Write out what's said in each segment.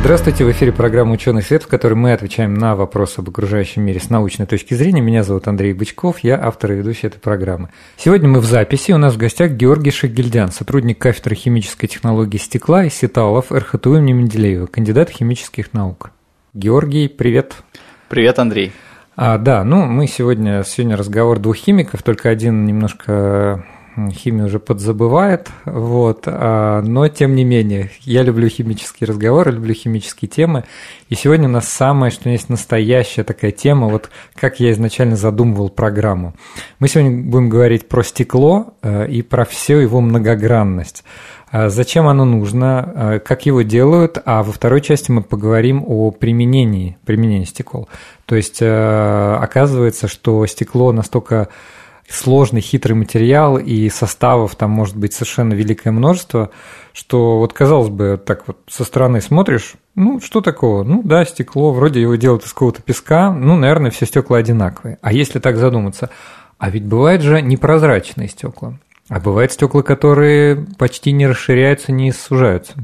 Здравствуйте, в эфире программа «Ученый свет», в которой мы отвечаем на вопросы об окружающем мире с научной точки зрения. Меня зовут Андрей Бычков, я автор и ведущий этой программы. Сегодня мы в записи, у нас в гостях Георгий Шагильдян, сотрудник кафедры химической технологии стекла и сеталов РХТУ имени Менделеева, кандидат химических наук. Георгий, привет. Привет, Андрей. А, да, ну мы сегодня, сегодня разговор двух химиков, только один немножко химию уже подзабывает, вот, а, но тем не менее, я люблю химические разговоры, люблю химические темы, и сегодня у нас самое, что есть настоящая такая тема, вот как я изначально задумывал программу. Мы сегодня будем говорить про стекло э, и про всю его многогранность. А зачем оно нужно, а, как его делают, а во второй части мы поговорим о применении, применении стекол. То есть э, оказывается, что стекло настолько сложный, хитрый материал, и составов там может быть совершенно великое множество, что вот казалось бы, так вот со стороны смотришь, ну, что такого? Ну, да, стекло, вроде его делают из какого-то песка, ну, наверное, все стекла одинаковые. А если так задуматься, а ведь бывают же непрозрачные стекла, а бывают стекла, которые почти не расширяются, не сужаются.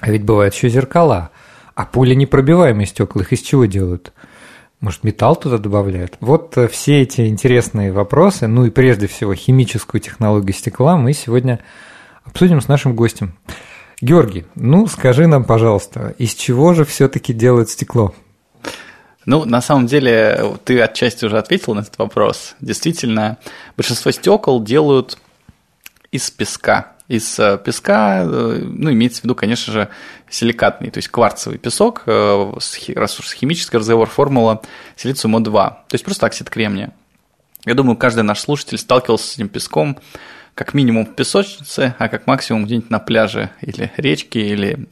А ведь бывают еще зеркала, а пули непробиваемые стекла, их из чего делают? Может, металл туда добавляют? Вот э, все эти интересные вопросы, ну и прежде всего химическую технологию стекла мы сегодня обсудим с нашим гостем. Георгий, ну скажи нам, пожалуйста, из чего же все-таки делают стекло? Ну, на самом деле, ты отчасти уже ответил на этот вопрос. Действительно, большинство стекол делают из песка из э, песка, э, ну, имеется в виду, конечно же, силикатный, то есть кварцевый песок, э, раз уж химический разговор, формула силициум О2, то есть просто оксид кремния. Я думаю, каждый наш слушатель сталкивался с этим песком как минимум в песочнице, а как максимум где-нибудь на пляже или речке, или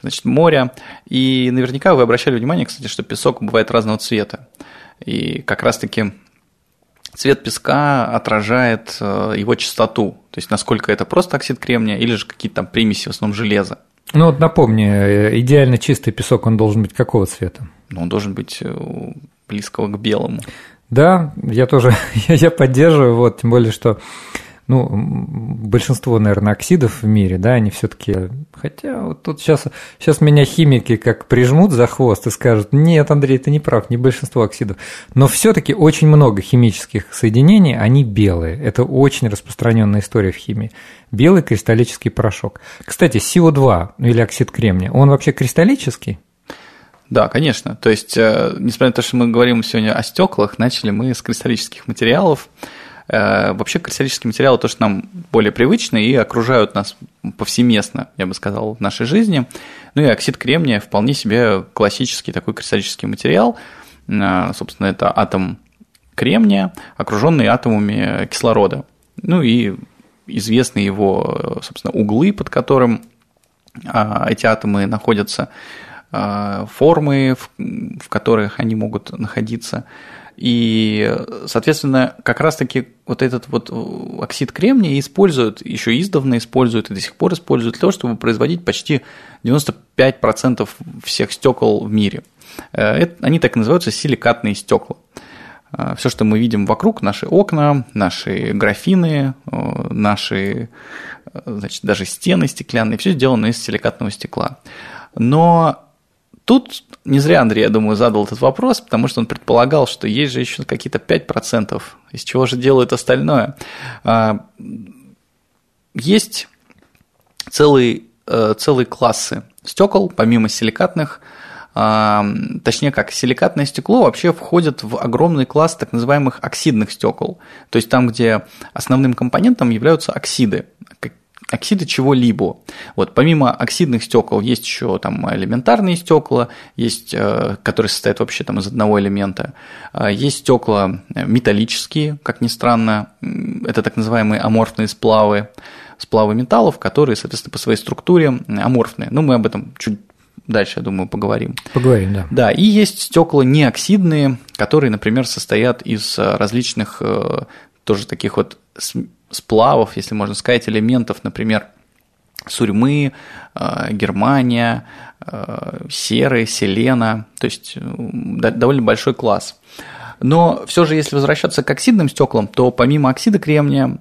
значит, моря. И наверняка вы обращали внимание, кстати, что песок бывает разного цвета. И как раз-таки цвет песка отражает э, его чистоту, то есть насколько это просто оксид кремния или же какие-то там примеси, в основном железа. Ну вот напомни, э, идеально чистый песок, он должен быть какого цвета? Ну, он должен быть э, близкого к белому. Да, я тоже, я поддерживаю, вот, тем более, что ну, большинство, наверное, оксидов в мире, да, они все-таки, хотя вот тут сейчас, сейчас меня химики как прижмут за хвост и скажут, нет, Андрей, ты не прав, не большинство оксидов, но все-таки очень много химических соединений, они белые, это очень распространенная история в химии, белый кристаллический порошок. Кстати, СО2 ну, или оксид кремния, он вообще кристаллический? Да, конечно. То есть, э, несмотря на то, что мы говорим сегодня о стеклах, начали мы с кристаллических материалов. Э, вообще кристаллические материалы то, что нам более привычны и окружают нас повсеместно, я бы сказал, в нашей жизни. Ну и оксид кремния вполне себе классический такой кристаллический материал. Э, собственно, это атом кремния, окруженный атомами кислорода. Ну и известны его, собственно, углы, под которым а, эти атомы находятся, а, формы, в которых они могут находиться. И, соответственно, как раз-таки вот этот вот оксид кремния используют, еще издавна используют и до сих пор используют для того, чтобы производить почти 95% всех стекол в мире. Э, это, они так и называются силикатные стекла. Э, Все, что мы видим вокруг, наши окна, наши графины, э, наши значит, даже стены стеклянные, все сделано из силикатного стекла. Но Тут не зря Андрей, я думаю, задал этот вопрос, потому что он предполагал, что есть же еще какие-то 5%, из чего же делают остальное. А, есть целые, э, целые классы стекол, помимо силикатных, а, точнее как, силикатное стекло вообще входит в огромный класс так называемых оксидных стекол, то есть там, где основным компонентом являются оксиды, оксиды чего-либо. Вот, помимо оксидных стекол есть еще там элементарные стекла, есть, э, которые состоят вообще там из одного элемента. А, есть стекла металлические, как ни странно, это так называемые аморфные сплавы, сплавы металлов, которые, соответственно, по своей структуре аморфные. Но мы об этом чуть дальше, я думаю, поговорим. Поговорим, да. Да, и есть стекла неоксидные, которые, например, состоят из различных тоже таких вот сплавов, если можно сказать, элементов, например, сурьмы, Германия, серы, селена, то есть довольно большой класс. Но все же, если возвращаться к оксидным стеклам, то помимо оксида кремния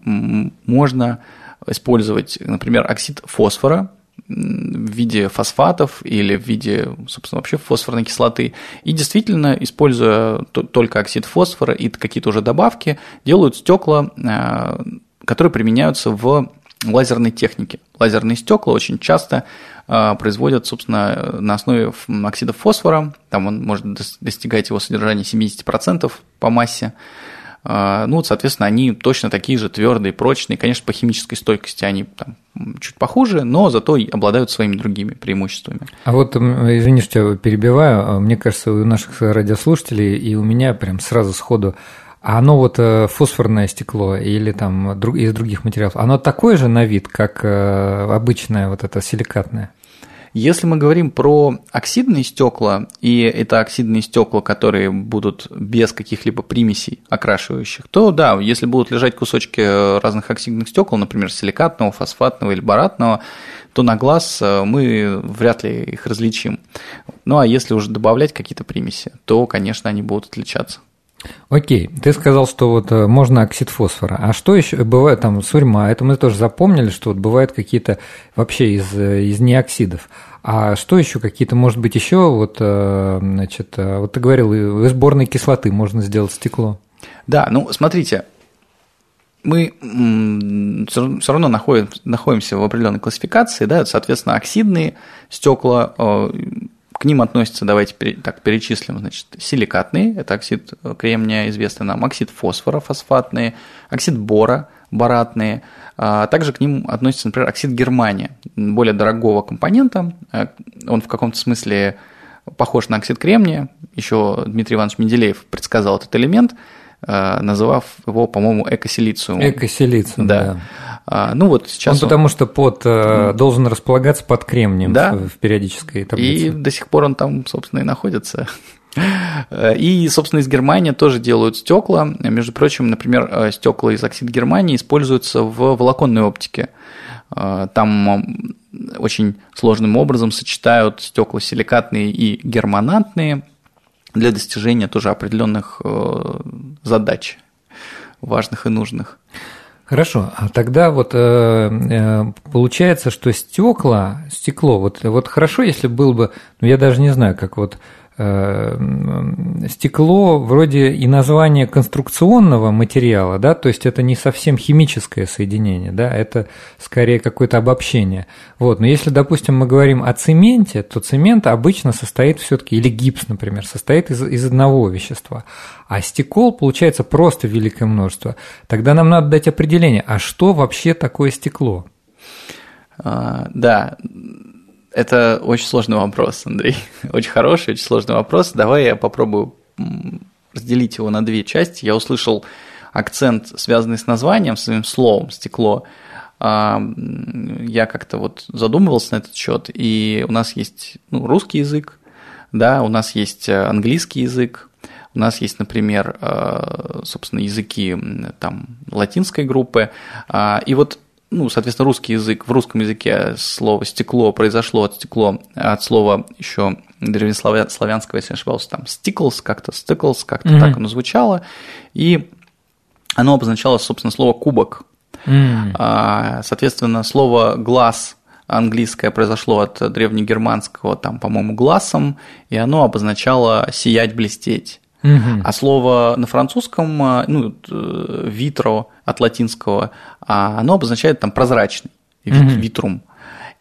можно использовать, например, оксид фосфора в виде фосфатов или в виде, собственно, вообще фосфорной кислоты. И действительно, используя только оксид фосфора и какие-то уже добавки, делают стекла, э, которые применяются в лазерной технике. Лазерные стекла очень часто а, производят, собственно, на основе оксида фосфора. Там он может достигать его содержания 70% по массе. А, ну, соответственно, они точно такие же твердые, прочные. Конечно, по химической стойкости они там чуть похуже, но зато обладают своими другими преимуществами. А вот, извини, что я перебиваю, а, мне кажется, у наших радиослушателей и у меня прям сразу сходу а оно вот э, фосфорное стекло или там из других материалов, оно такое же на вид, как э, обычное вот это силикатное? Если мы говорим про оксидные стекла, и это оксидные стекла, которые будут без каких-либо примесей окрашивающих, то да, если будут лежать кусочки разных оксидных стекол, например, силикатного, фосфатного или баратного, то на глаз э, мы вряд ли их различим. Ну а если уже добавлять какие-то примеси, то, конечно, они будут отличаться. Окей, ты сказал, что вот э, можно оксид фосфора. А что еще бывает там сурьма? Это мы тоже запомнили, что вот бывают какие-то вообще из, э, из неоксидов. А что еще какие-то, может быть, еще вот, э, значит, вот ты говорил, из сборной кислоты можно сделать стекло. Да, ну смотрите, мы все равно находим, находимся в определенной классификации, да, соответственно, оксидные стекла к ним относятся, давайте так перечислим, значит, силикатные, это оксид кремния, известный нам, оксид фосфора, фосфатные, оксид бора, баратные, а также к ним относится, например, оксид германия, более дорогого компонента, э, он в каком-то смысле похож на оксид кремния, еще Дмитрий Иванович Менделеев предсказал этот элемент, э, называв его, по-моему, экосилициум. Экосилициум, да. да. А, ну вот сейчас. Он, он потому что под mm. должен располагаться под кремнием да? в, периодической таблице. И до сих пор он там, собственно, и находится. И, собственно, из Германии тоже делают стекла. Между прочим, например, э, стекла из оксида Германии используются в волоконной оптике. Э, там очень сложным образом сочетают стекла силикатные и германатные для достижения тоже определенных задач важных и нужных. Хорошо, а тогда вот э, э, получается, что стекла, стекло, вот, вот хорошо, если был бы, ну я даже не знаю, как вот стекло вроде и название конструкционного материала, да, то есть это не совсем химическое соединение, да, это скорее какое-то обобщение. Вот, но если, допустим, мы говорим о цементе, то цемент обычно состоит все-таки, или гипс, например, состоит из, из одного вещества, а стекол получается просто великое множество. Тогда нам надо дать определение, а что вообще такое стекло? А, да, это очень сложный вопрос, Андрей. Очень хороший, очень сложный вопрос. Давай я попробую разделить его на две части. Я услышал акцент, связанный с названием, с своим словом «стекло». А, я как-то вот задумывался на этот счет, и у нас есть ну, русский язык, да, у нас есть э, английский язык, у нас есть, например, э, собственно, языки там латинской группы, а, и вот ну, соответственно, русский язык, в русском языке слово стекло произошло от стекло, от слова еще древнеславянского, если не ошибался, там sticles как-то, sticles как-то mm-hmm. так оно звучало, и оно обозначало, собственно, слово кубок. Mm-hmm. Соответственно, слово глаз английское произошло от древнегерманского, там, по-моему, глазом, и оно обозначало сиять, блестеть. Угу. А слово на французском, а, ну, э, витро от латинского, а оно обозначает там прозрачный, угу. витрум.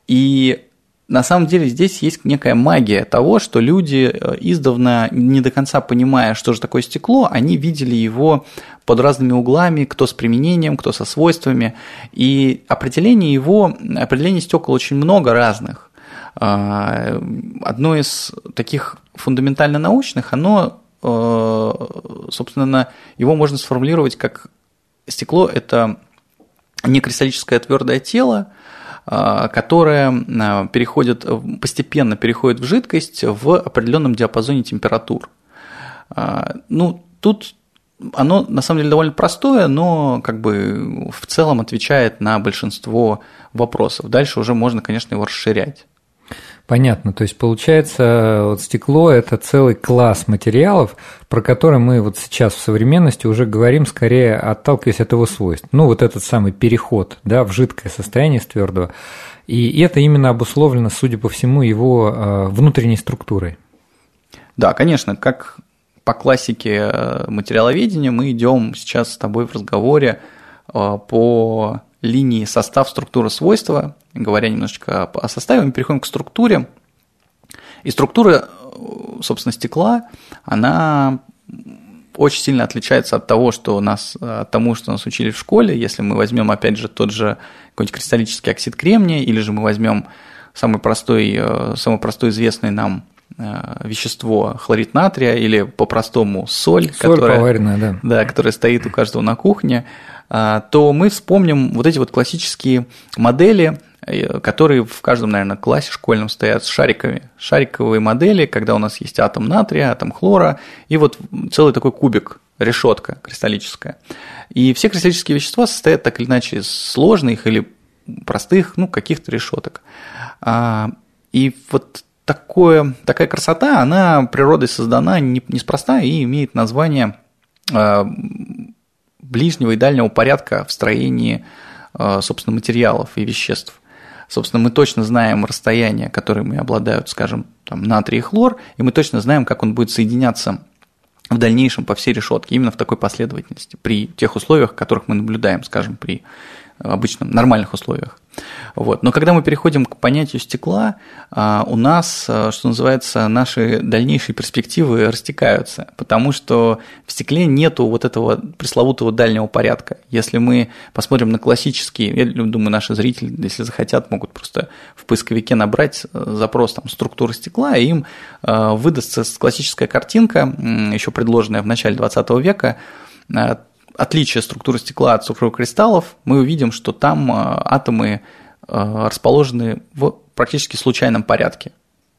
И на самом деле здесь есть некая магия того, что люди э, издавна, не до конца понимая, что же такое стекло, они видели его под разными углами, кто с применением, кто со свойствами. И определение его, определение стекол очень много разных. А, одно из таких фундаментально научных, оно Э, собственно, его можно сформулировать как стекло – это некристаллическое твердое тело, которая переходит, постепенно переходит в жидкость в определенном диапазоне температур. Ну, тут оно на самом деле довольно простое, но как бы в целом отвечает на большинство вопросов. Дальше уже можно, конечно, его расширять. Понятно. То есть получается, вот стекло – это целый класс материалов, про который мы вот сейчас в современности уже говорим, скорее отталкиваясь от его свойств. Ну, вот этот самый переход да, в жидкое состояние с твердого. И это именно обусловлено, судя по всему, его э, внутренней структурой. Да, конечно, как по классике э, материаловедения мы идем сейчас с тобой в разговоре э, по линии состав, структура, свойства. Говоря немножечко о составе, мы переходим к структуре. И структура, собственно, стекла, она очень сильно отличается от того, что нас, от тому, что нас учили в школе. Если мы возьмем, опять же, тот же какой-нибудь кристаллический оксид кремния, или же мы возьмем самый простой, э, самый простой известный нам э, вещество хлорид натрия или по-простому соль, соль которая, поваренная, да. Да, которая стоит у каждого на кухне, то мы вспомним вот эти вот классические модели, э, которые в каждом, наверное, классе школьном стоят с шариками. Шариковые модели, когда у нас есть атом натрия, атом хлора, и вот целый такой кубик, решетка кристаллическая. И все кристаллические вещества состоят так или иначе из сложных или простых, ну, каких-то решеток. А, и вот такое, такая красота, она природой создана неспроста и имеет название а, ближнего и дальнего порядка в строении, э, собственно, материалов и веществ. Собственно, мы точно знаем расстояние, которыми обладают, скажем, там, натрий и хлор, и мы точно знаем, как он будет соединяться в дальнейшем по всей решетке, именно в такой последовательности, при тех условиях, которых мы наблюдаем, скажем, при обычном нормальных условиях. Вот. Но когда мы переходим к понятию стекла, а, у нас, а, что называется, наши дальнейшие перспективы растекаются, потому что в стекле нету вот этого пресловутого дальнего порядка. Если мы посмотрим на классические, я думаю, наши зрители, если захотят, могут просто в поисковике набрать э, запрос там, структура стекла, и им э, выдастся классическая картинка, еще предложенная в начале 20 века, отличие структуры стекла от структуры кристаллов, мы увидим, что там атомы Э, расположены в практически случайном порядке.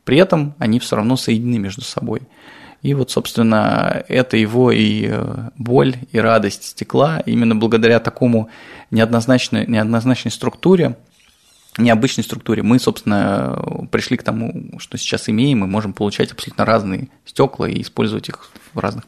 При этом они все равно соединены между собой. И вот, собственно, это его и э, боль, и радость стекла. Именно благодаря такому неоднозначной, неоднозначной структуре, необычной структуре, мы, собственно, пришли к тому, что сейчас имеем, мы можем получать абсолютно разные стекла и использовать их в разных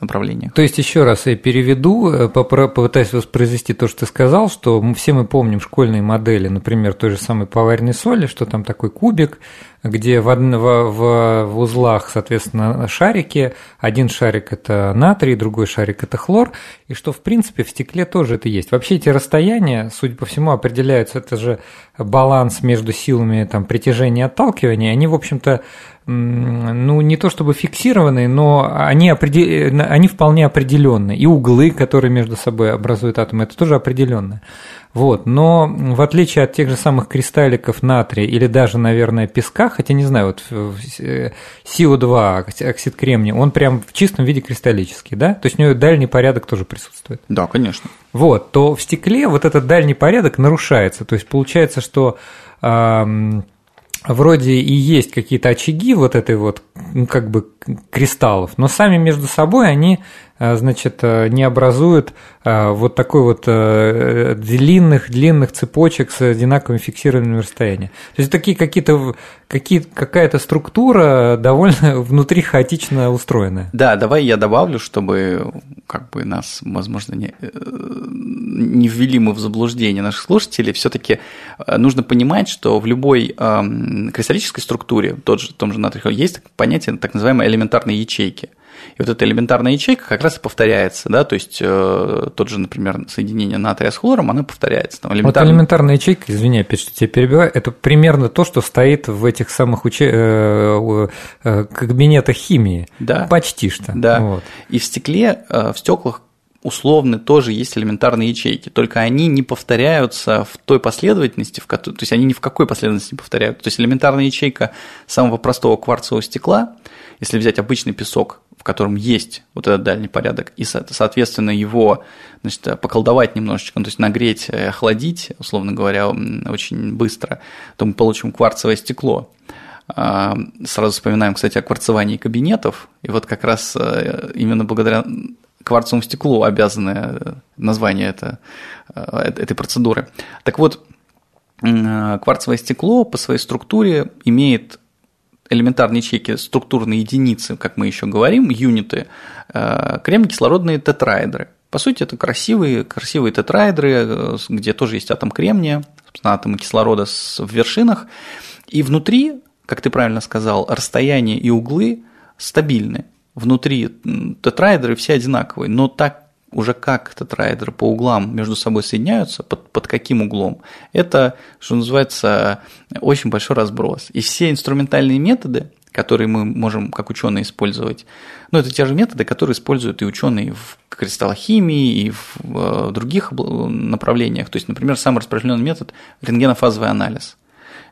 направлениях. То есть, еще раз я переведу, э, попытаюсь воспроизвести то, что ты сказал, что мы все мы помним школьные модели, например, той же самой поваренной соли, что там такой кубик, где в, в, в, в узлах, соответственно, шарики. Один шарик – это натрий, другой шарик – это хлор. И что, в принципе, в стекле тоже это есть. Вообще эти расстояния, судя по всему, определяются. Это же баланс между силами там, притяжения и отталкивания. Они, в общем-то, ну, не то чтобы фиксированные, но они, определ... они вполне определенные. И углы, которые между собой образуют атомы, это тоже определенные. Вот. Но в отличие от тех же самых кристалликов натрия или даже, наверное, песка, хотя не знаю, вот СИО2, оксид кремния, он прям в чистом виде кристаллический, да? То есть у него дальний порядок тоже присутствует. Да, конечно. Вот, то в стекле вот этот дальний порядок нарушается. То есть получается, что эм, вроде и есть какие-то очаги вот этой вот, ну, как бы кристаллов, но сами между собой они Э, значит, э, не образуют э, вот такой вот длинных-длинных цепочек с одинаковыми фиксированными расстояниями. То есть такие какие-то какие, какая-то структура довольно внутри хаотично устроенная. Да, давай я добавлю, чтобы как бы нас, возможно, не, не ввели мы в заблуждение наших слушателей, все-таки нужно понимать, что в любой э, кристаллической структуре, тот же, том же натрий, есть понятие так называемой элементарной ячейки. И вот эта элементарная ячейка как раз и повторяется, да, то есть э, тот же, например, соединение натрия с хлором, оно повторяется. Там элементарная... Вот элементарная ячейка, извини, опять что тебя перебиваю, это примерно то, что стоит в этих самых уче... э, э, кабинетах химии. Да. Почти что. Да. Вот. И в стекле, э, в стеклах условно тоже есть элементарные ячейки, только они не повторяются в той последовательности, в которой, то есть они ни в какой последовательности не повторяются. То есть элементарная ячейка самого простого кварцевого стекла, если взять обычный песок, в котором есть вот этот дальний порядок, и, соответственно, его значит, поколдовать немножечко, ну, то есть нагреть, э, охладить, условно говоря, очень быстро, то мы получим кварцевое стекло. А, сразу вспоминаем, кстати, о кварцевании кабинетов, и вот как раз э, именно благодаря кварцевому стеклу обязаны название это, этой процедуры. Так вот, кварцевое стекло по своей структуре имеет элементарные ячейки, структурные единицы, как мы еще говорим, юниты, э, кремний-кислородные тетраэдры. По сути, это красивые, красивые тетраэдры, э, где тоже есть атом кремния, собственно, атомы кислорода в вершинах. И внутри, как ты правильно сказал, расстояние и углы стабильны. Внутри тетраэдры все одинаковые, но так уже как тетраэдры по углам между собой соединяются, под, под каким углом, это, что называется, очень большой разброс. И все инструментальные методы, которые мы можем как ученые использовать, ну, это те же методы, которые используют и ученые в кристаллохимии, и в э, других направлениях. То есть, например, самый распространенный метод – рентгенофазовый анализ.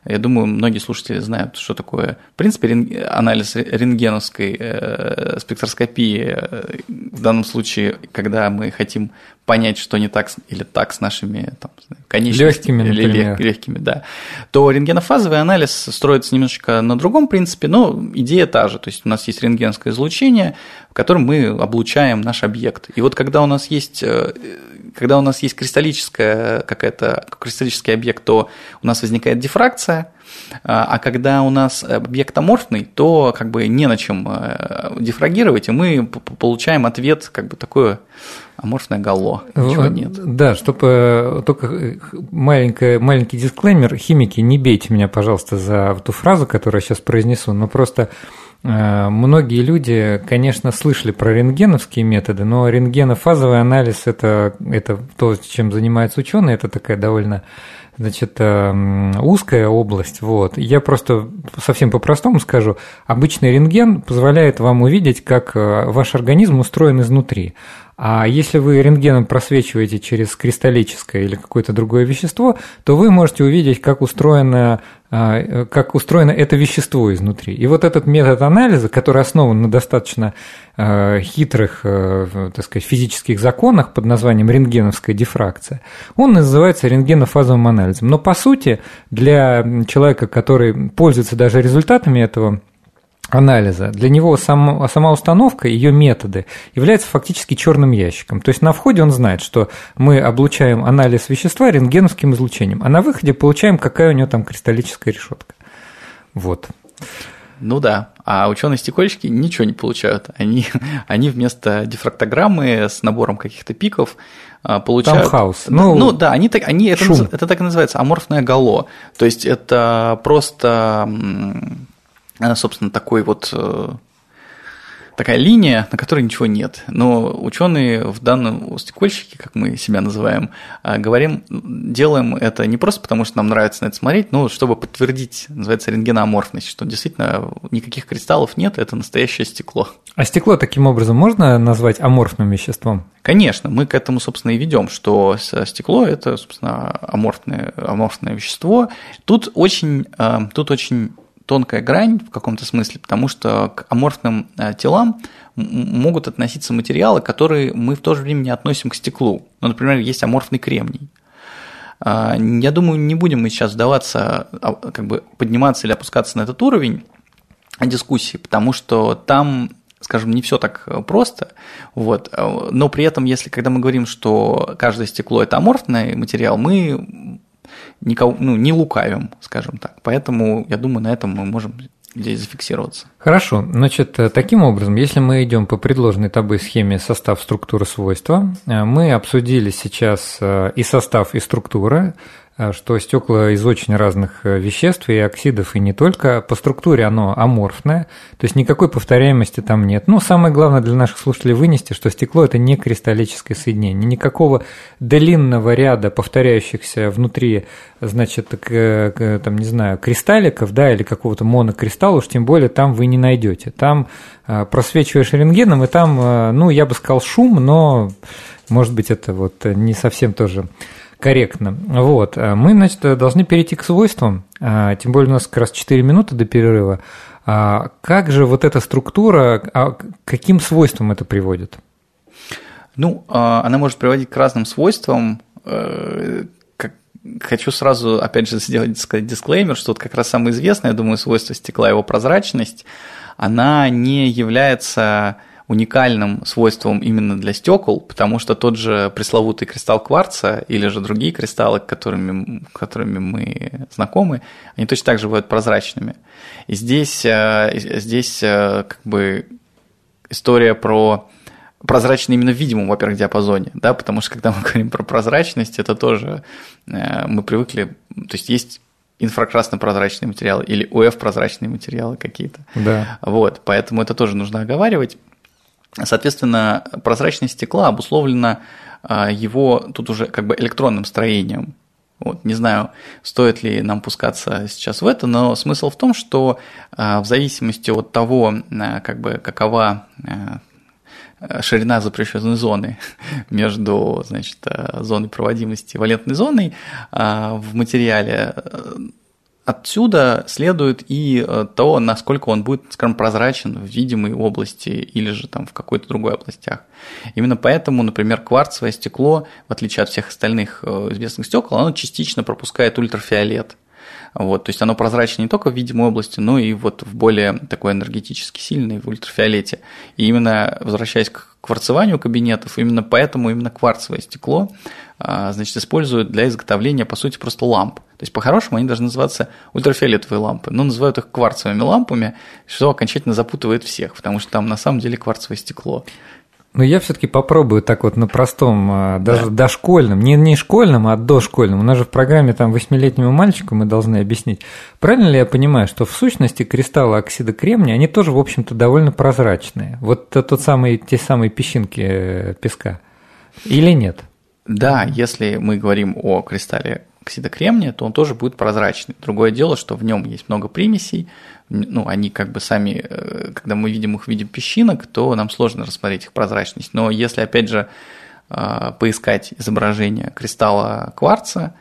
Я думаю, многие слушатели знают, что такое, в принципе, анализ рентгеновской э, спектроскопии э, в данном случае, когда мы хотим понять, что не так или так с нашими там, конечностями. Легкими, например. Легкими, да. То рентгенофазовый анализ строится немножечко на другом принципе, но идея та же. То есть у нас есть рентгенское излучение, в котором мы облучаем наш объект. И вот когда у нас есть э, когда у нас есть кристаллическая какая-то кристаллический объект, то у нас возникает дифракция, а, а когда у нас объект аморфный, то как бы не на чем э, дифрагировать, и мы получаем ответ как бы такое аморфное гало, ничего нет. Да, чтобы э, только э, маленький, маленький дисклеймер, химики, не бейте меня, пожалуйста, за ту фразу, которую я сейчас произнесу, но просто Многие люди, конечно, слышали про рентгеновские методы, но рентгенофазовый анализ это, это то, чем занимаются ученые, это такая довольно значит, э, узкая область. Вот. Я просто совсем по-простому скажу. Обычный рентген позволяет вам увидеть, как э, ваш организм устроен изнутри. А если вы рентгеном просвечиваете через кристаллическое или какое-то другое вещество, то вы можете увидеть, как устроено, а, как устроено это вещество изнутри. И вот этот метод анализа, который основан на достаточно а, хитрых, а, так сказать, физических законах под названием рентгеновская дифракция, он называется рентгенофазовым анализом. Но по сути для человека, который пользуется даже результатами этого анализа, для него сам, сама установка, ее методы являются фактически черным ящиком. То есть на входе он знает, что мы облучаем анализ вещества рентгеновским излучением, а на выходе получаем, какая у него там кристаллическая решетка. Вот. Ну да, а ученые-стекольщики ничего не получают. Они, они вместо дифрактограммы с набором каких-то пиков а, получают... Таунхаус. Ну, ну да, они, так, они это, это так и называется, аморфное гало. То есть это просто собственно, такой вот э, такая линия, на которой ничего нет. Но ученые в данном стекольщике, как мы себя называем, э, говорим, делаем это не просто потому, что нам нравится на это смотреть, но чтобы подтвердить, называется рентгеноаморфность, что действительно никаких кристаллов нет, это настоящее стекло. А стекло таким образом можно назвать аморфным веществом? Конечно, мы к этому, собственно, и ведем, что стекло – это, собственно, аморфное, аморфное вещество. Тут очень, э, тут очень тонкая грань в каком-то смысле, потому что к аморфным э, телам могут относиться материалы, которые мы в то же время не относим к стеклу. Ну, например, есть аморфный кремний. А, я думаю, не будем мы сейчас вдаваться, а, как бы подниматься или опускаться на этот уровень дискуссии, потому что там скажем, не все так просто, вот, но при этом, если когда мы говорим, что каждое стекло – это аморфный материал, мы никого, ну, не лукавим, скажем так. Поэтому, я думаю, на этом мы можем здесь зафиксироваться. Хорошо. Значит, э, таким образом, если мы идем по предложенной тобой схеме состав, структура, свойства, э, мы обсудили сейчас э, и состав, и структура, что стекла из очень разных э, веществ и оксидов, и не только. По структуре оно аморфное, то есть никакой повторяемости там нет. Ну, самое главное для наших слушателей вынести, что стекло – это не кристаллическое соединение. Никакого длинного ряда повторяющихся внутри, значит, там, не знаю, кристалликов, да, или какого-то монокристалла, уж тем более там вы не найдете. Там э, просвечиваешь рентгеном, и там, ну, я бы сказал, шум, но, может быть, это вот не совсем тоже корректно. Вот. Мы, значит, должны перейти к свойствам, а, тем более у нас как раз 4 минуты до перерыва. А как же вот эта структура, а каким свойствам это приводит? Ну, а, она может приводить к разным свойствам. Э, хочу сразу, опять же, сделать сказать дисклеймер, что вот как раз самое известное, я думаю, свойство стекла, его прозрачность, она не является уникальным свойством именно для стекол, потому что тот же пресловутый кристалл кварца или же другие кристаллы, которыми, которыми мы знакомы, они точно так же бывают прозрачными. И здесь, э, здесь э, как бы история про прозрачный именно в видимом, во-первых, диапазоне, да, потому что когда мы говорим про прозрачность, это тоже э, мы привыкли, то есть есть инфракрасно-прозрачные материалы или УФ-прозрачные материалы какие-то. Да. Вот, поэтому это тоже нужно оговаривать. Соответственно, прозрачность стекла обусловлена а, его тут уже как бы электронным строением. Вот, не знаю, стоит ли нам пускаться сейчас в это, но смысл в том, что а, в зависимости от того, а, как бы, какова ширина запрещенной зоны между значит, зоной проводимости и валентной зоной в материале, Отсюда следует и э, то, насколько он будет, скажем, прозрачен в видимой области или же там в какой-то другой областях. Именно поэтому, например, кварцевое стекло, в отличие от всех остальных э, известных стекол, оно частично пропускает ультрафиолет. Вот, то есть оно прозрачно не только в видимой области, но и вот в более такой энергетически сильной, в ультрафиолете. И именно возвращаясь к кварцеванию кабинетов, именно поэтому именно кварцевое стекло а, значит, используют для изготовления, по сути, просто ламп. То есть, по-хорошему, они должны называться ультрафиолетовые лампы, но называют их кварцевыми лампами, что окончательно запутывает всех, потому что там на самом деле кварцевое стекло. Ну, я все-таки попробую так вот на простом, а, даже да. дошкольном, не, не школьном, а дошкольном. У нас же в программе там восьмилетнему мальчику мы должны объяснить. Правильно ли я понимаю, что в сущности кристаллы оксида кремния, они тоже, в общем-то, довольно прозрачные? Вот тот самый, те самые песчинки э, песка. Или нет? Да, если мы говорим о кристалле оксида кремния, то он тоже будет прозрачный. Другое дело, что в нем есть много примесей, ну, они как бы сами, э, когда мы видим их в виде песчинок, то нам сложно рассмотреть их прозрачность. Но если, опять же, э, поискать изображение кристалла кварца,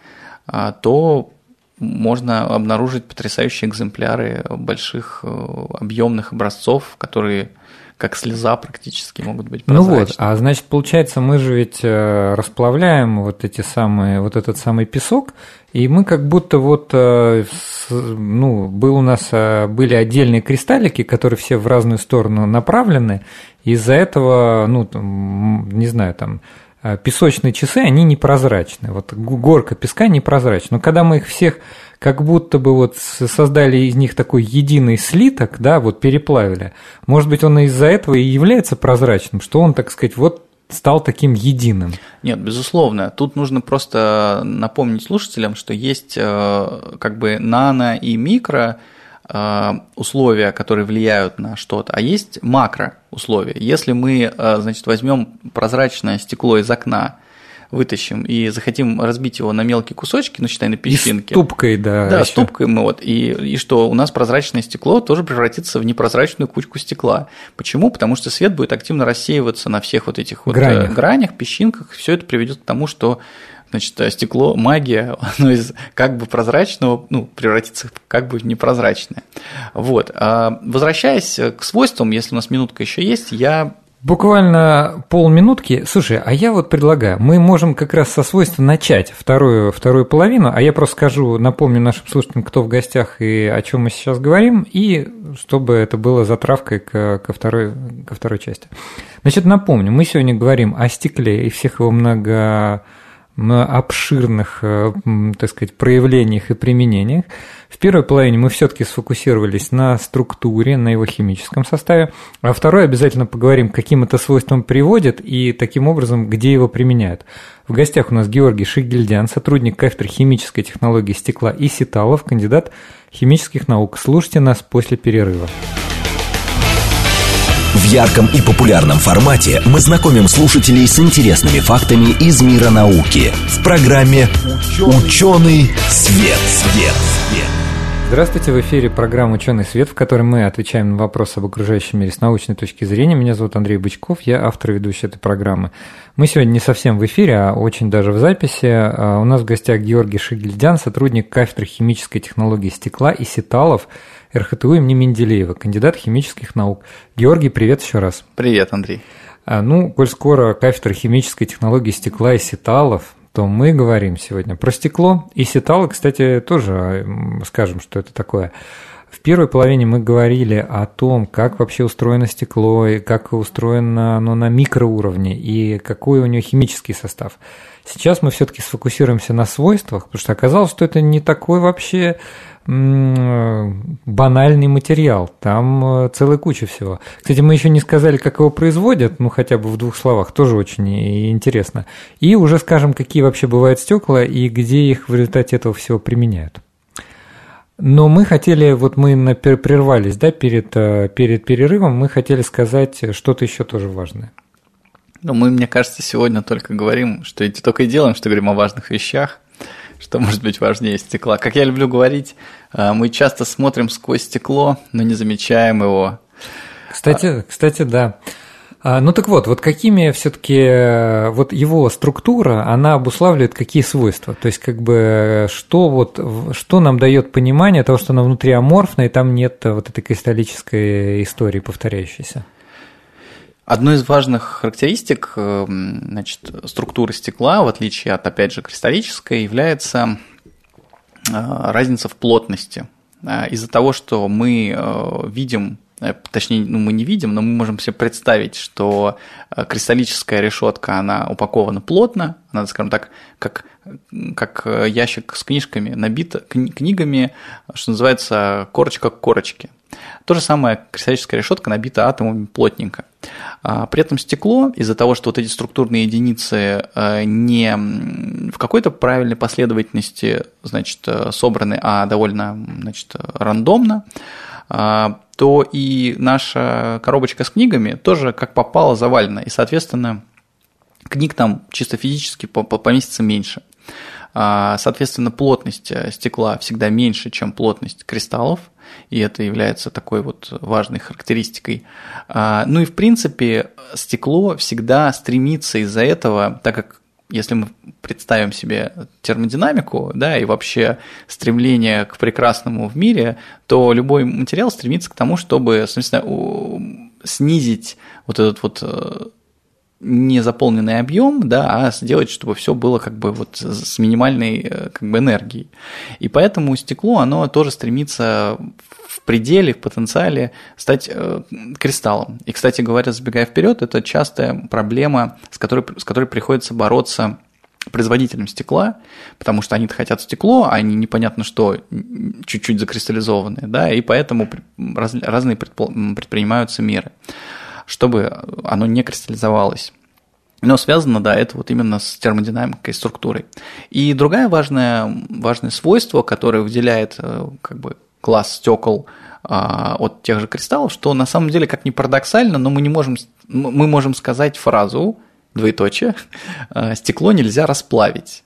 э, то можно обнаружить потрясающие экземпляры больших объемных образцов, которые как слеза практически могут быть прозрачны. Ну вот, а значит, получается, мы же ведь э, расплавляем вот эти самые, вот этот самый песок, и мы как будто вот, э, ну, был у нас, э, были отдельные кристаллики, которые все в разную сторону направлены, из-за этого, ну, там, не знаю, там, песочные часы, они непрозрачны. Вот горка песка непрозрачна. Но когда мы их всех как будто бы вот создали из них такой единый слиток, да, вот переплавили. Может быть, он из-за этого и является прозрачным, что он, так сказать, вот стал таким единым. Нет, безусловно. Тут нужно просто напомнить слушателям, что есть э, как бы нано и микро э, условия, которые влияют на что-то, а есть макро условия. Если мы, э, значит, возьмем прозрачное стекло из окна вытащим и захотим разбить его на мелкие кусочки, ну, считай, на песчинки. И ступкой, да. Да, еще. ступкой мы вот. И, и что у нас прозрачное стекло тоже превратится в непрозрачную кучку стекла. Почему? Потому что свет будет активно рассеиваться на всех вот этих вот э, гранях, гранях песчинках. Все это приведет к тому, что значит, э, стекло, магия, оно из как бы прозрачного, ну, превратится как бы в непрозрачное. Вот. А возвращаясь к свойствам, если у нас минутка еще есть, я Буквально полминутки. Слушай, а я вот предлагаю, мы можем как раз со свойства начать вторую, вторую половину, а я просто скажу, напомню нашим слушателям, кто в гостях и о чем мы сейчас говорим, и чтобы это было затравкой ко, ко, второй, ко второй части. Значит, напомню, мы сегодня говорим о стекле и всех его много обширных, э, так сказать, проявлениях и применениях. В первой половине мы все-таки сфокусировались на структуре, на его химическом составе, а второй обязательно поговорим, каким это свойством приводит и таким образом, где его применяют. В гостях у нас Георгий Шигельдян, сотрудник кафедры химической технологии стекла и сеталов, кандидат химических наук. Слушайте нас после перерыва. В ярком и популярном формате мы знакомим слушателей с интересными фактами из мира науки в программе «Ученый свет». свет. Здравствуйте, в эфире программа «Ученый свет», в которой мы отвечаем на вопросы об окружающем мире с научной точки зрения. Меня зовут Андрей Бычков, я автор и ведущий этой программы. Мы сегодня не совсем в эфире, а очень даже в записи. А у нас в гостях Георгий Шигельдян, сотрудник кафедры химической технологии стекла и сеталов, РХТУ имени Менделеева, кандидат химических наук. Георгий, привет еще раз. Привет, Андрей. А, ну, коль скоро кафедра химической технологии стекла и сеталов, то мы говорим сегодня про стекло. И сеталы, кстати, тоже скажем, что это такое. В первой половине мы говорили о том, как вообще устроено стекло, и как устроено оно на микроуровне, и какой у него химический состав. Сейчас мы все-таки сфокусируемся на свойствах, потому что оказалось, что это не такой вообще банальный материал. Там э, целая куча всего. Кстати, мы еще не сказали, как его производят, ну хотя бы в двух словах, тоже очень интересно. И уже скажем, какие вообще бывают стекла и где их в результате этого всего применяют. Но мы хотели, вот мы прервались, да, перед, э, перед перерывом, мы хотели сказать что-то еще тоже важное. Ну, мы, мне кажется, сегодня только говорим, что только и делаем, что говорим о важных вещах, что может быть важнее стекла. Как я люблю говорить, э, мы часто смотрим сквозь стекло, но не замечаем его. Кстати, кстати, да. А, ну так вот, вот какими все-таки э, вот его структура, она обуславливает какие свойства? То есть как бы что вот что нам дает понимание того, что оно внутри аморфно и там нет вот этой кристаллической истории повторяющейся? Одной из важных характеристик э, значит, структуры стекла, в отличие от, опять же, кристаллической, является э, разница в плотности. Из-за того, что мы видим Э, точнее, ну, мы не видим, но мы можем себе представить, что э, кристаллическая решетка, она упакована плотно, она, скажем так, как, как э, ящик с книжками, набита книгами, что называется, корочка к корочке. То же самое кристаллическая решетка набита атомами плотненько. А, при этом стекло, из-за того, что вот эти структурные единицы не в какой-то правильной последовательности значит, собраны, а довольно значит, рандомно, а, то и наша коробочка с книгами тоже как попало завалена. И, соответственно, книг там чисто физически поместится меньше. А, соответственно, плотность э, стекла всегда меньше, чем плотность кристаллов, и это является такой вот важной характеристикой. А, ну и в принципе стекло всегда стремится из-за этого, так как если мы представим себе термодинамику, да, и вообще стремление к прекрасному в мире, то любой материал стремится к тому, чтобы, собственно, снизить вот этот вот э, незаполненный объем, да, а сделать, чтобы все было как бы вот с минимальной э, как бы энергией. И поэтому стекло, оно тоже стремится пределе, в потенциале стать э, кристаллом. И, кстати говоря, забегая вперед, это частая проблема, с которой, с которой приходится бороться производителям стекла, потому что они-то хотят стекло, а они непонятно что, чуть-чуть закристаллизованные, да, и поэтому раз, разные предпринимаются меры, чтобы оно не кристаллизовалось. Но связано, да, это вот именно с термодинамикой, структурой. И другое важное, важное свойство, которое выделяет э, как бы класс стекол а, от тех же кристаллов, что на самом деле, как ни парадоксально, но мы не можем, мы можем сказать фразу, двоеточие, а, стекло нельзя расплавить.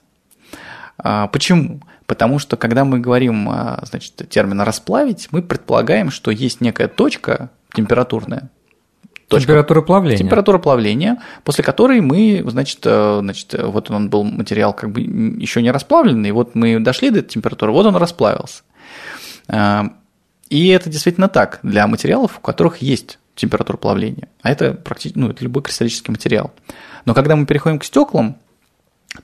А, почему? Потому что когда мы говорим значит, термин расплавить, мы предполагаем, что есть некая точка температурная, точка, температура плавления. Температура плавления, после которой мы, значит, э, значит, вот он был материал как бы еще не расплавленный, вот мы дошли до этой температуры, вот он расплавился. Эм, и это действительно так для материалов, у которых есть температура плавления. А это практически, ну, это любой кристаллический материал. Но когда мы переходим к стеклам,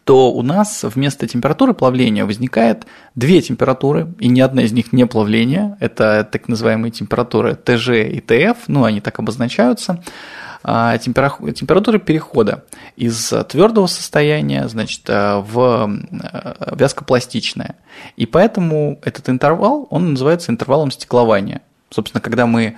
то у нас вместо температуры плавления возникает две температуры, и ни одна из них не плавление. Это так называемые температуры ТЖ и ТФ, ну, они так обозначаются. А, температуры перехода из твердого состояния значит, э, в э, вязкопластичное. И поэтому этот интервал, он называется интервалом стеклования. Собственно, когда мы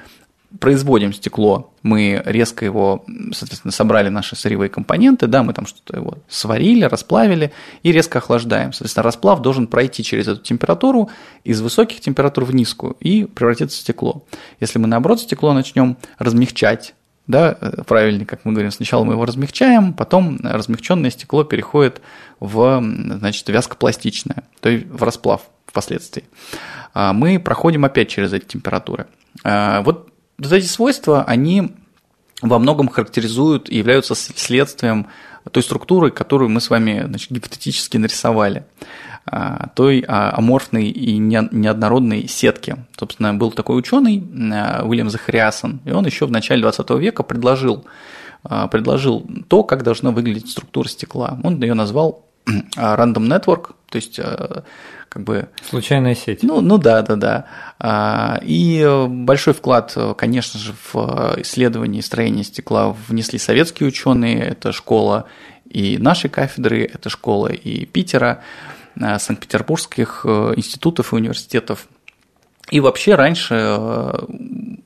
производим стекло, мы резко его, соответственно, собрали наши сырьевые компоненты, да, мы там что-то его сварили, расплавили и резко охлаждаем. Соответственно, расплав должен пройти через эту температуру из высоких температур в низкую и превратиться в стекло. Если мы, наоборот, стекло начнем размягчать, да, э, правильнее, как мы говорим, сначала мы его размягчаем, потом размягченное стекло переходит в, значит, вязкопластичное, то есть в расплав впоследствии. А мы проходим опять через эти температуры. А вот эти свойства, они во многом характеризуют и являются следствием той структуры, которую мы с вами значит, гипотетически нарисовали той аморфной и неоднородной сетки. Собственно, был такой ученый Уильям Захариасон, и он еще в начале 20 века предложил, предложил то, как должна выглядеть структура стекла. Он ее назвал Random Network, то есть как бы... Случайная сеть. Ну, ну да, да, да. А, и большой вклад, конечно же, в исследование и строение стекла внесли советские ученые, это школа и нашей кафедры, это школа и Питера, а, Санкт-Петербургских э, институтов и университетов. И вообще раньше э,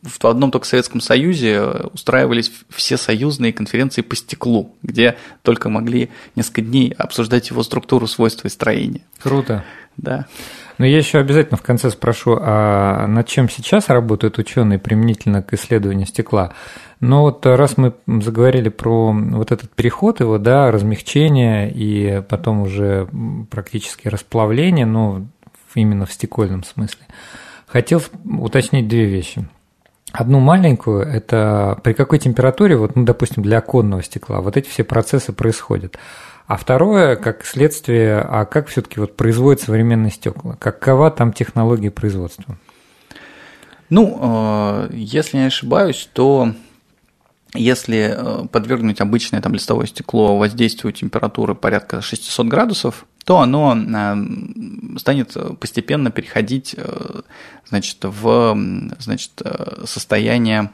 в одном только Советском Союзе устраивались все союзные конференции по стеклу, где только могли несколько дней обсуждать его структуру, свойства и строение. Круто. Да. Но я еще обязательно в конце спрошу, а над чем сейчас работают ученые применительно к исследованию стекла? Но вот раз мы заговорили про вот этот переход его, да, размягчение и потом уже практически расплавление, ну, именно в стекольном смысле, хотел уточнить две вещи. Одну маленькую – это при какой температуре, вот, ну, допустим, для оконного стекла, вот эти все процессы происходят. А второе, как следствие, а как все-таки вот производят современные стекла? Какова там технология производства? Ну, э, если не ошибаюсь, то если э, подвергнуть обычное там листовое стекло воздействию температуры порядка 600 градусов, то оно э, станет постепенно переходить значит, в значит, состояние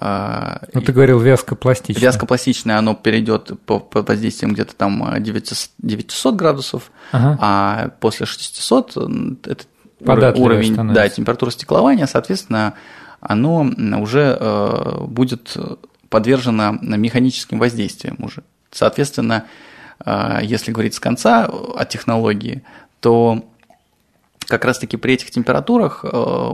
ну, ты говорил вязкопластичное. Вязкопластичное, оно перейдет по, по воздействием где-то там 900, 900 градусов, ага. а после 600 это уровень да, температуры стеклования, соответственно, оно уже э, будет подвержено механическим воздействиям уже. Соответственно, э, если говорить с конца о технологии, то как раз-таки при этих температурах э,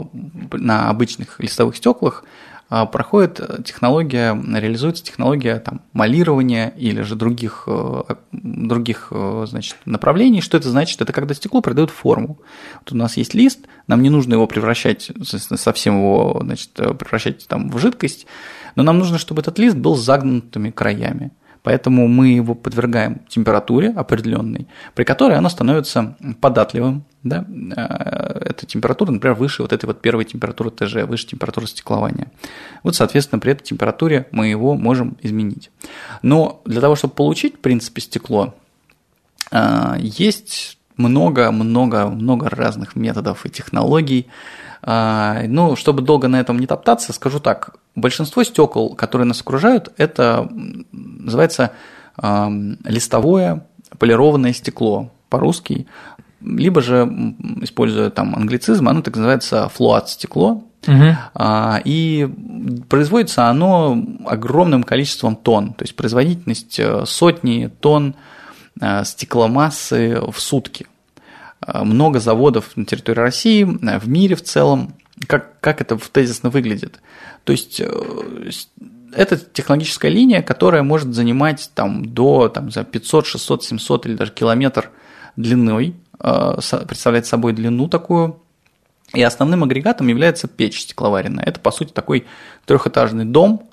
на обычных листовых стеклах а, проходит технология, реализуется технология там, малирования или же других, э, других э, значит, направлений. Что это значит? Это когда стекло придает форму. Вот у нас есть лист, нам не нужно его превращать, совсем его значит, превращать там, в жидкость, но нам нужно, чтобы этот лист был с загнутыми краями. Поэтому мы его подвергаем температуре определенной, при которой оно становится податливым. Да? Э, эта температура, например, выше вот этой вот первой температуры ТЖ, выше температуры стеклования. Вот, соответственно, при этой температуре мы его можем изменить. Но для того, чтобы получить, в принципе, стекло, э, есть много-много-много разных методов и технологий. Э, ну, чтобы долго на этом не топтаться, скажу так, большинство стекол, которые нас окружают, это называется листовое полированное стекло по-русски, либо же, используя там англицизм, оно так называется флуат стекло, Угу. И производится оно огромным количеством тонн, то есть производительность э, сотни тонн э, стекломассы в сутки. Э, много заводов на территории России, в мире в целом. Как, как это тезисно выглядит? То есть э, это технологическая линия, которая может занимать там, до там, за 500, 600, 700 или даже километр длиной, э, представляет собой длину такую. И основным агрегатом является печь стекловаренная. Это, по сути, такой трехэтажный дом.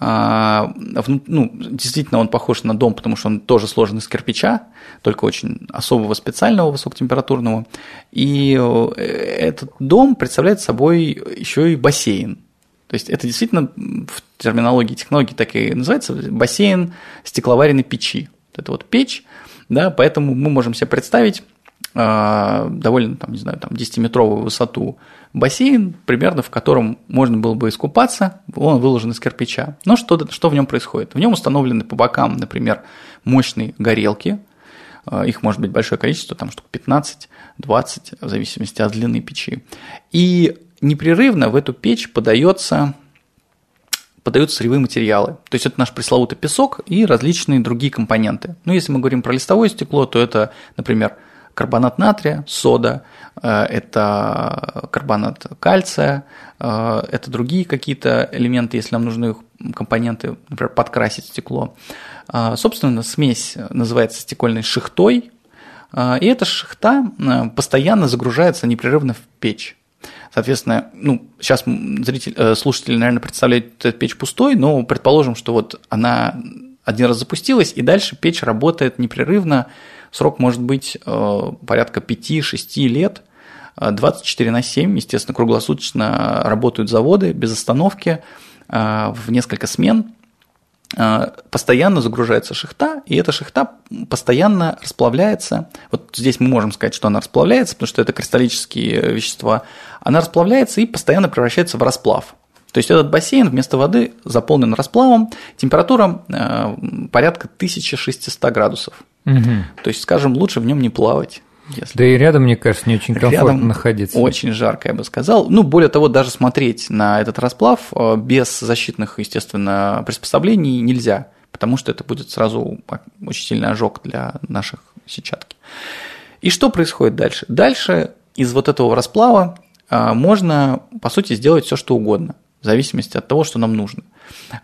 А, ну, действительно, он похож на дом, потому что он тоже сложен из кирпича, только очень особого специального высокотемпературного. И э, этот дом представляет собой еще и бассейн. То есть это действительно в терминологии технологии так и называется бассейн стекловаренной печи. Это вот печь, да, поэтому мы можем себе представить довольно, там, не знаю, там 10-метровую высоту бассейн, примерно в котором можно было бы искупаться, он выложен из кирпича. Но что, что в нем происходит? В нем установлены по бокам, например, мощные горелки, э, их может быть большое количество, там штук 15, 20, в зависимости от длины печи. И непрерывно в эту печь подается подаются сырьевые материалы. То есть это наш пресловутый песок и различные другие компоненты. Ну, если мы говорим про листовое стекло, то это, например, карбонат натрия, сода, э, это карбонат кальция, э, это другие какие-то элементы, если нам нужны компоненты, например, подкрасить стекло. Э, собственно, смесь называется стекольной шихтой, и эта шихта постоянно загружается непрерывно в печь. Соответственно, ну, сейчас зритель, э, слушатели, наверное, представляют эту печь пустой, но предположим, что вот она один раз запустилась, и дальше печь работает непрерывно. Срок может быть э, порядка 5-6 лет, 24 на 7, естественно, круглосуточно работают заводы без остановки в несколько смен. Постоянно загружается шахта, и эта шахта постоянно расплавляется. Вот здесь мы можем сказать, что она расплавляется, потому что это кристаллические вещества. Она расплавляется и постоянно превращается в расплав. То есть этот бассейн вместо воды заполнен расплавом, температура э, порядка 1600 градусов. Угу. То есть, скажем, лучше в нем не плавать. Если... Да и рядом, мне кажется, не очень комфортно рядом находиться. Очень жарко, я бы сказал. Ну, более того, даже смотреть на этот расплав э, без защитных, естественно, приспособлений нельзя, потому что это будет сразу очень сильный ожог для наших сетчатки. И что происходит дальше? Дальше из вот этого расплава э, можно, по сути, сделать все, что угодно в зависимости от того, что нам нужно.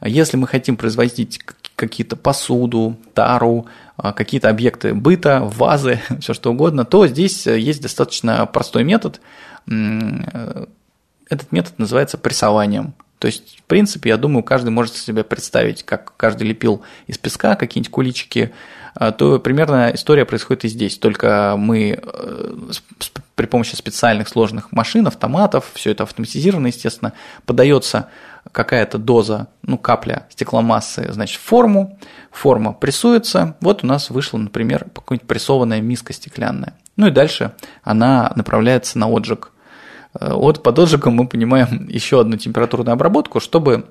Если мы хотим производить какие-то посуду, тару, а, какие-то объекты быта, вазы, все что угодно, то здесь есть достаточно простой метод. Э, этот метод называется прессованием. То есть, в принципе, я думаю, каждый может себе представить, как каждый лепил из песка какие-нибудь куличики, а, то примерно история происходит и здесь. Только мы э, помощи специальных сложных машин, автоматов, все это автоматизировано, естественно, подается какая-то доза, ну, капля стекломассы, значит, форму, форма прессуется, вот у нас вышла, например, какая-нибудь прессованная миска стеклянная. Ну и дальше она направляется на отжиг. Э, от, под отжигом мы понимаем еще одну температурную обработку, чтобы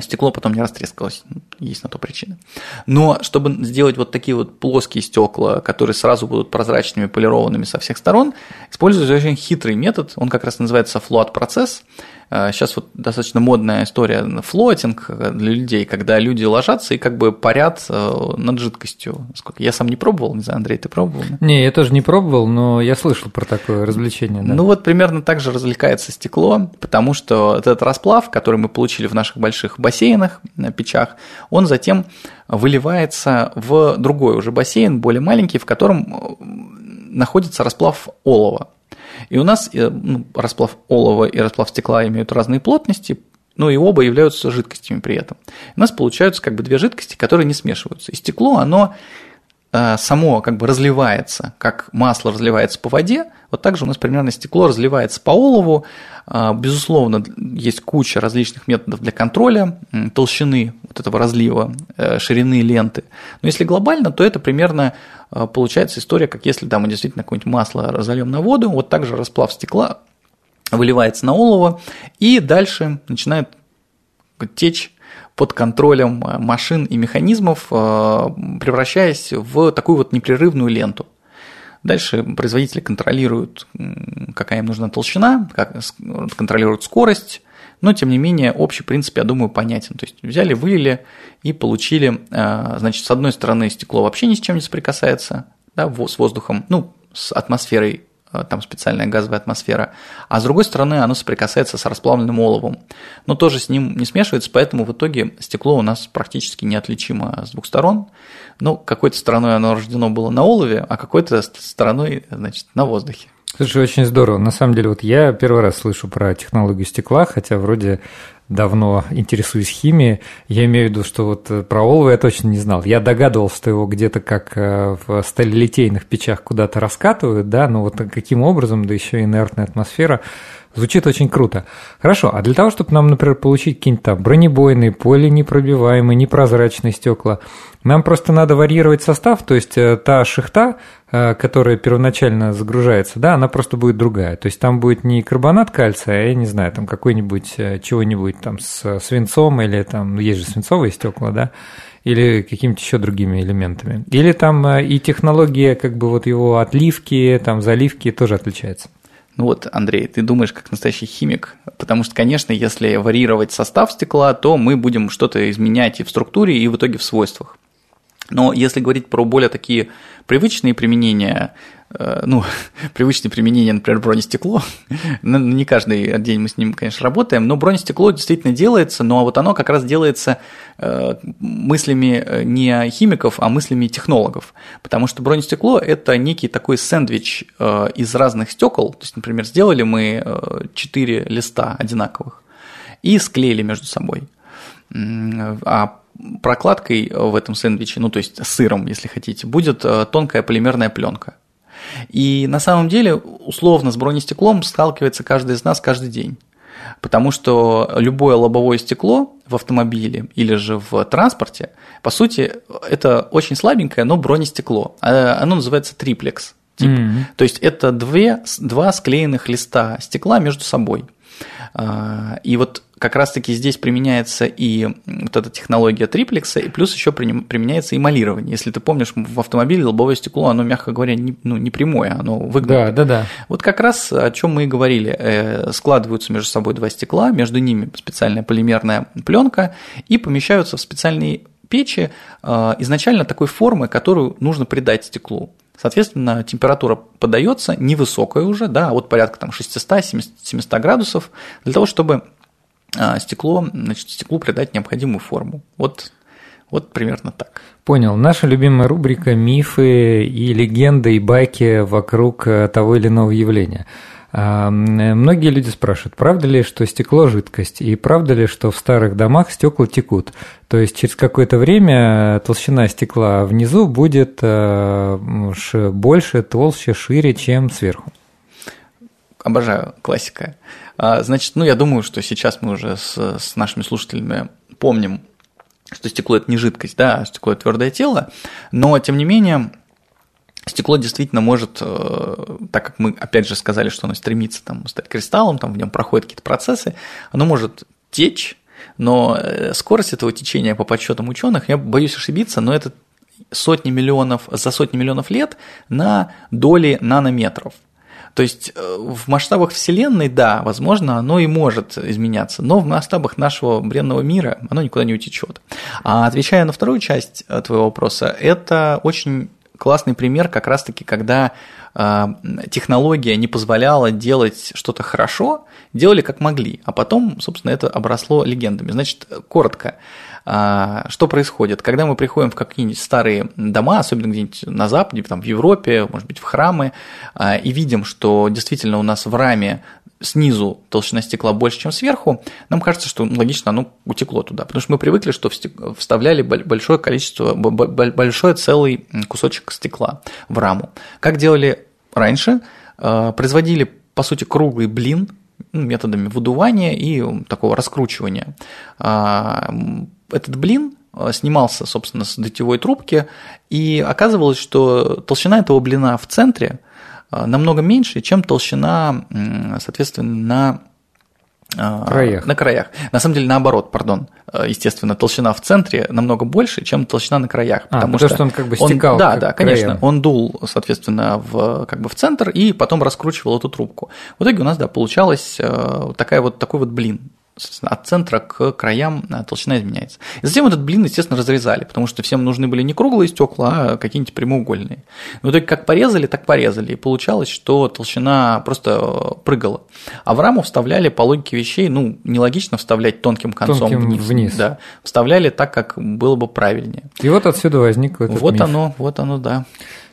стекло потом не растрескалось, есть на то причина. Но чтобы сделать вот такие вот плоские стекла, которые сразу будут прозрачными, полированными со всех сторон, используется очень хитрый метод, он как раз называется float процесс. Сейчас а, вот достаточно модная история флотинг для людей, когда люди ложатся и как бы парят э, над жидкостью. Сколько я сам не пробовал, не знаю, Андрей, ты пробовал? Не, я тоже не пробовал, но я слышал про такое развлечение. Да. Ну вот примерно так же развлекается стекло, потому что этот расплав, который мы получили в наших больших бассейнах, на печах, он затем выливается в другой уже бассейн, более маленький, в котором э, находится расплав олова. И у нас э, ну, расплав олова и расплав стекла имеют разные плотности, но и оба являются жидкостями при этом. У нас получаются как бы две жидкости, которые не смешиваются. И стекло, оно само как бы разливается, как масло разливается по воде, вот так же у нас примерно стекло разливается по олову. Э, безусловно, есть куча различных методов для контроля толщины вот этого разлива, э, ширины ленты. Но если глобально, то это примерно получается история, как если да, мы действительно какое-нибудь масло разольем на воду, вот так же расплав стекла выливается на олово, и дальше начинает течь под контролем э, машин и механизмов, э, превращаясь в такую вот непрерывную ленту. Дальше производители контролируют, какая им нужна толщина, как, контролируют скорость, но тем не менее общий принцип, я думаю, понятен. То есть взяли, вылили и получили, э, значит, с одной стороны стекло вообще ни с чем не соприкасается, да, с воздухом, ну, с атмосферой там специальная газовая атмосфера, а с другой стороны оно соприкасается с расплавленным оловом, но тоже с ним не смешивается, поэтому в итоге стекло у нас практически неотличимо с двух сторон. Ну, какой-то стороной оно рождено было на олове, а какой-то стороной, значит, на воздухе. Слушай, очень здорово. На самом деле, вот я первый раз слышу про технологию стекла, хотя вроде давно интересуюсь химией. Я имею в виду, что вот э, про олово я точно не знал. Я догадывался, что его где-то как э, в сталелитейных печах куда-то раскатывают, да, но вот каким образом, да еще инертная атмосфера, Звучит очень круто. Хорошо, а для того, чтобы нам, например, получить какие-нибудь там бронебойные, полинепробиваемые, непрозрачные стекла, нам просто надо варьировать состав, то есть э, та шихта, э, которая первоначально загружается, да, она просто будет другая. То есть там будет не карбонат кальция, а, я не знаю, там какой-нибудь э, чего-нибудь там с свинцом или там, ну, есть же свинцовые стекла, да, или какими-то еще другими элементами. Или там и технология как бы вот его отливки, там заливки тоже отличается. Ну вот, Андрей, ты думаешь как настоящий химик, потому что, конечно, если варьировать состав стекла, то мы будем что-то изменять и в структуре, и в итоге в свойствах. Но если говорить про более такие привычные применения, ну, привычное применение, например, бронестекло. Ну, не каждый день мы с ним, конечно, работаем, но бронестекло действительно делается, но вот оно как раз делается э, мыслями э, не химиков, а мыслями технологов. Потому что бронестекло – это некий такой сэндвич из разных стекол. То есть, например, сделали мы четыре листа одинаковых и склеили между собой. А прокладкой в этом сэндвиче, ну то есть сыром, если хотите, будет тонкая полимерная пленка. И на самом деле, условно, с бронестеклом сталкивается каждый из нас каждый день. Потому что любое лобовое стекло в автомобиле или же в транспорте, по сути, это очень слабенькое, но бронестекло. А, оно называется триплекс. Тип. Mm-hmm. То есть это две, два склеенных листа стекла между собой. А, и вот как раз-таки здесь применяется и вот эта технология триплекса, и плюс еще применяется эмалирование. Если ты помнишь, в автомобиле лобовое стекло, оно, мягко говоря, не, ну, не прямое, оно выгнуто. Да, да, да. Вот как раз о чем мы и говорили. Э, складываются между собой два стекла, между ними специальная полимерная пленка, и помещаются в специальные печи э, изначально такой формы, которую нужно придать стеклу. Соответственно, температура подается невысокая уже, да, вот порядка там 600-700 градусов, для того, чтобы а, стекло, значит, стеклу придать необходимую форму. Вот, вот примерно так. Понял. Наша любимая рубрика «Мифы и легенды и байки вокруг э, того или иного явления». Многие люди спрашивают, правда ли, что стекло – жидкость, и правда ли, что в старых домах стекла текут? То есть через какое-то время толщина стекла внизу будет э, больше, толще, шире, чем сверху. Обожаю классика. А, значит, ну я думаю, что сейчас мы уже с, с нашими слушателями помним, что стекло это не жидкость, да, а стекло это твердое тело, но тем не менее стекло действительно может, э, так как мы опять же сказали, что оно стремится там, стать кристаллом, там в нем проходят какие-то процессы, оно может течь, но э, скорость этого течения по подсчетам ученых, я боюсь ошибиться, но это сотни миллионов, за сотни миллионов лет на доли нанометров. То есть э, в масштабах Вселенной, да, возможно, оно и может изменяться, но в масштабах нашего бренного мира оно никуда не утечет. А отвечая на вторую часть твоего вопроса, это очень классный пример как раз-таки, когда э, технология не позволяла делать что-то хорошо, делали как могли, а потом, собственно, это обросло легендами. Значит, коротко, а, что происходит? Когда мы приходим в какие-нибудь старые дома, особенно где-нибудь на Западе, там, в Европе, может быть, в храмы, а, и видим, что действительно у нас в раме снизу толщина стекла больше, чем сверху, нам кажется, что логично оно утекло туда, потому что мы привыкли, что вставляли большое количество, большой целый кусочек стекла в раму. Как делали раньше? А, производили, по сути, круглый блин методами выдувания и такого раскручивания этот блин э, снимался, собственно, с дытевой трубки, и оказывалось, что толщина этого блина в центре намного меньше, чем толщина, соответственно, на э, краях. На краях. На самом деле наоборот, пардон. Естественно, толщина в центре намного больше, чем толщина на краях. А, потому, потому что, что он как бы стекал. Он, да, да, конечно. Краям. Он дул, соответственно, в, как бы в центр и потом раскручивал эту трубку. В итоге у нас, да, получалась такая вот, такой вот блин от центра к краям а, толщина изменяется. И затем этот блин, естественно, разрезали, потому что всем нужны были не круглые стекла, а какие-нибудь прямоугольные. Но только как порезали, так порезали. И получалось, что толщина просто э, прыгала. А в раму вставляли по логике вещей, ну, нелогично вставлять тонким концом тонким вниз. вниз. Да. Вставляли так, как было бы правильнее. И вот отсюда возник этот Вот миф. оно, вот оно, да.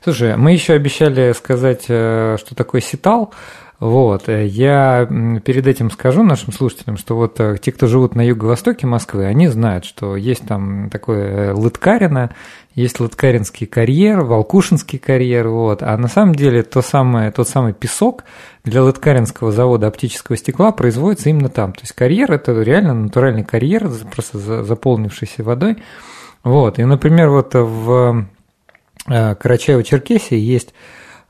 Слушай, мы еще обещали сказать, э, что такое ситал. Вот, э, я перед этим скажу нашим слушателям, что вот э, те, кто живут на юго-востоке Москвы, они знают, что есть там такое э, Лыткарино, есть Лыткаринский карьер, Волкушинский карьер, вот, а на самом деле то самое, тот самый песок для Лыткаринского завода оптического стекла производится именно там. То есть карьер – это реально натуральный карьер, просто заполнившийся водой. Вот, и, например, вот в Карачаево-Черкесии есть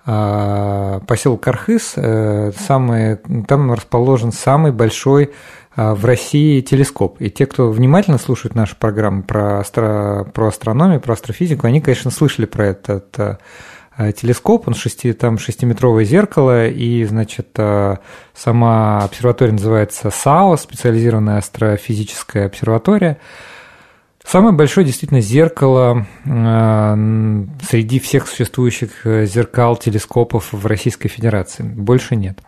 поселок Архыз, э, самый, там расположен самый большой а, в России телескоп. И те, кто внимательно слушает нашу программу про, астро, про астрономию, про астрофизику, они, конечно, слышали про этот а, телескоп, он шести, там шестиметровое зеркало, и, значит, сама обсерватория называется САО, специализированная астрофизическая обсерватория. Самое большое действительно зеркало э, среди всех существующих э, зеркал, телескопов в Российской Федерации. Больше нет.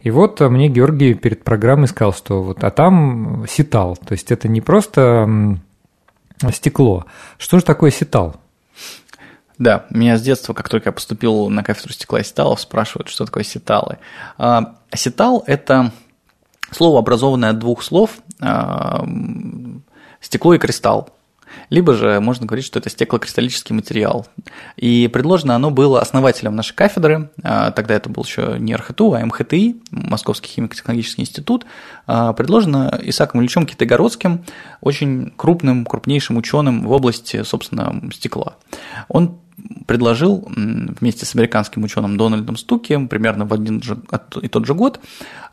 И вот э, мне Георгий перед программой сказал, что вот, а там ситал. То есть это не просто стекло. Что же такое ситал? Да, меня с детства, как только я поступил на кафедру стекла и ситалов, спрашивают, что такое ситалы. А, ситал – это слово, образованное от двух слов – стекло и кристалл. Либо же можно говорить, что это стеклокристаллический материал. И предложено оно было основателем нашей кафедры, а, тогда это был еще не РХТУ, а МХТИ, Московский химико-технологический институт, а, предложено Исааком Ильичем Китайгородским, очень крупным, крупнейшим ученым в области, собственно, стекла. Он предложил вместе с американским ученым Дональдом Стуки примерно в один же, и тот же год,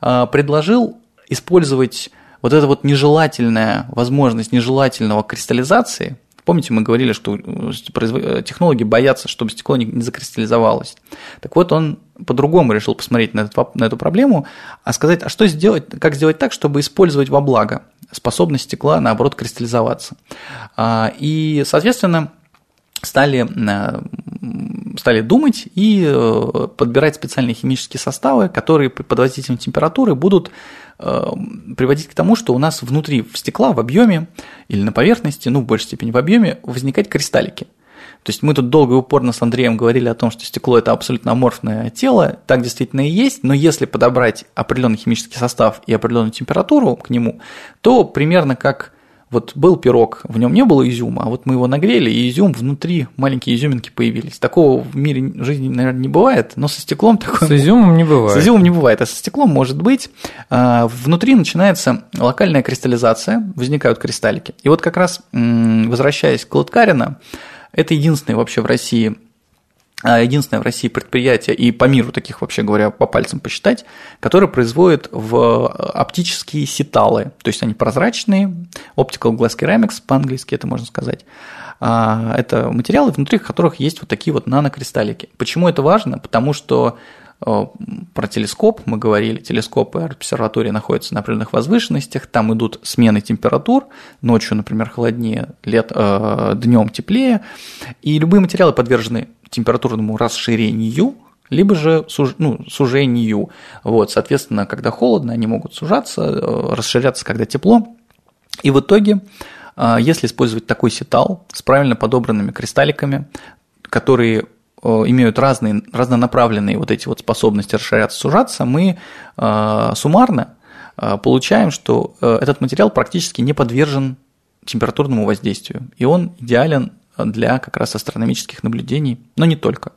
а, предложил использовать вот эта вот нежелательная возможность нежелательного кристаллизации, помните, мы говорили, что э, э, технологи боятся, чтобы стекло не закристаллизовалось. Так вот, он по-другому решил посмотреть на, этот, на эту проблему, а сказать, а что сделать, как сделать так, чтобы использовать во благо способность стекла, наоборот, кристаллизоваться. А, и, соответственно, стали, э, стали думать и подбирать специальные химические составы, которые под воздействием температуры будут Э, приводить к тому, что у нас внутри в стекла, в объеме или на поверхности, ну, в большей степени в объеме, возникают кристаллики. То есть мы тут долго и упорно с Андреем говорили о том, что стекло это абсолютно аморфное тело, так действительно и есть, но если подобрать определенный химический состав и определенную температуру к нему, то примерно как вот был пирог, в нем не было изюма, а вот мы его нагрели, и изюм внутри, маленькие изюминки появились. Такого в мире жизни, наверное, не бывает, но со стеклом такое... С изюмом не бывает. С изюмом не бывает, а со стеклом может быть. А, внутри начинается локальная кристаллизация, возникают кристаллики. И вот как раз, возвращаясь к Латкарина, это единственный вообще в России единственное в России предприятие, и по миру таких, вообще говоря, по пальцам посчитать, которое производит в э, оптические сеталы, то есть они прозрачные, optical glass ceramics, по-английски это можно сказать. А, это материалы, внутри которых есть вот такие вот нанокристаллики. Почему это важно? Потому что про телескоп мы говорили, телескопы обсерватории находятся на определенных возвышенностях, там идут смены температур, ночью, например, холоднее, лет, э, днем теплее, и любые материалы подвержены температурному расширению, либо же суж, ну, сужению. Вот, соответственно, когда холодно, они могут сужаться, э, расширяться, когда тепло. И в итоге, э, если использовать такой сетал с правильно подобранными кристалликами, которые имеют разные, разнонаправленные вот эти вот способности расширяться, сужаться, мы суммарно получаем, что этот материал практически не подвержен температурному воздействию, и он идеален для как раз астрономических наблюдений, но не только.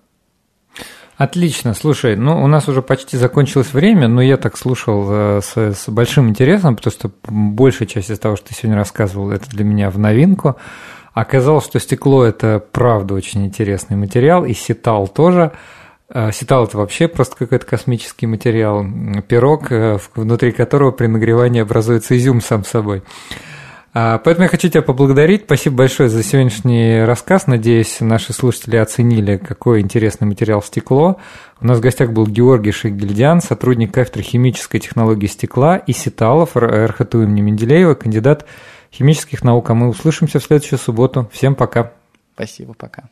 Отлично, слушай, ну у нас уже почти закончилось время, но я так слушал э, с, с большим интересом, потому что большая часть из того, что ты сегодня рассказывал, это для меня в новинку. Оказалось, что стекло – это правда очень интересный материал, и сетал тоже. Э, сетал – это вообще просто какой-то космический материал, пирог, э, внутри которого при нагревании образуется изюм сам собой. А, поэтому я хочу тебя поблагодарить. Спасибо большое за сегодняшний рассказ. Надеюсь, наши слушатели оценили, какой интересный материал стекло. У нас в гостях был Георгий Шейгельдян, сотрудник кафедры химической технологии стекла и сеталов РХТУ имени Менделеева, кандидат химических наук. А мы услышимся в следующую субботу. Всем пока. Спасибо, пока.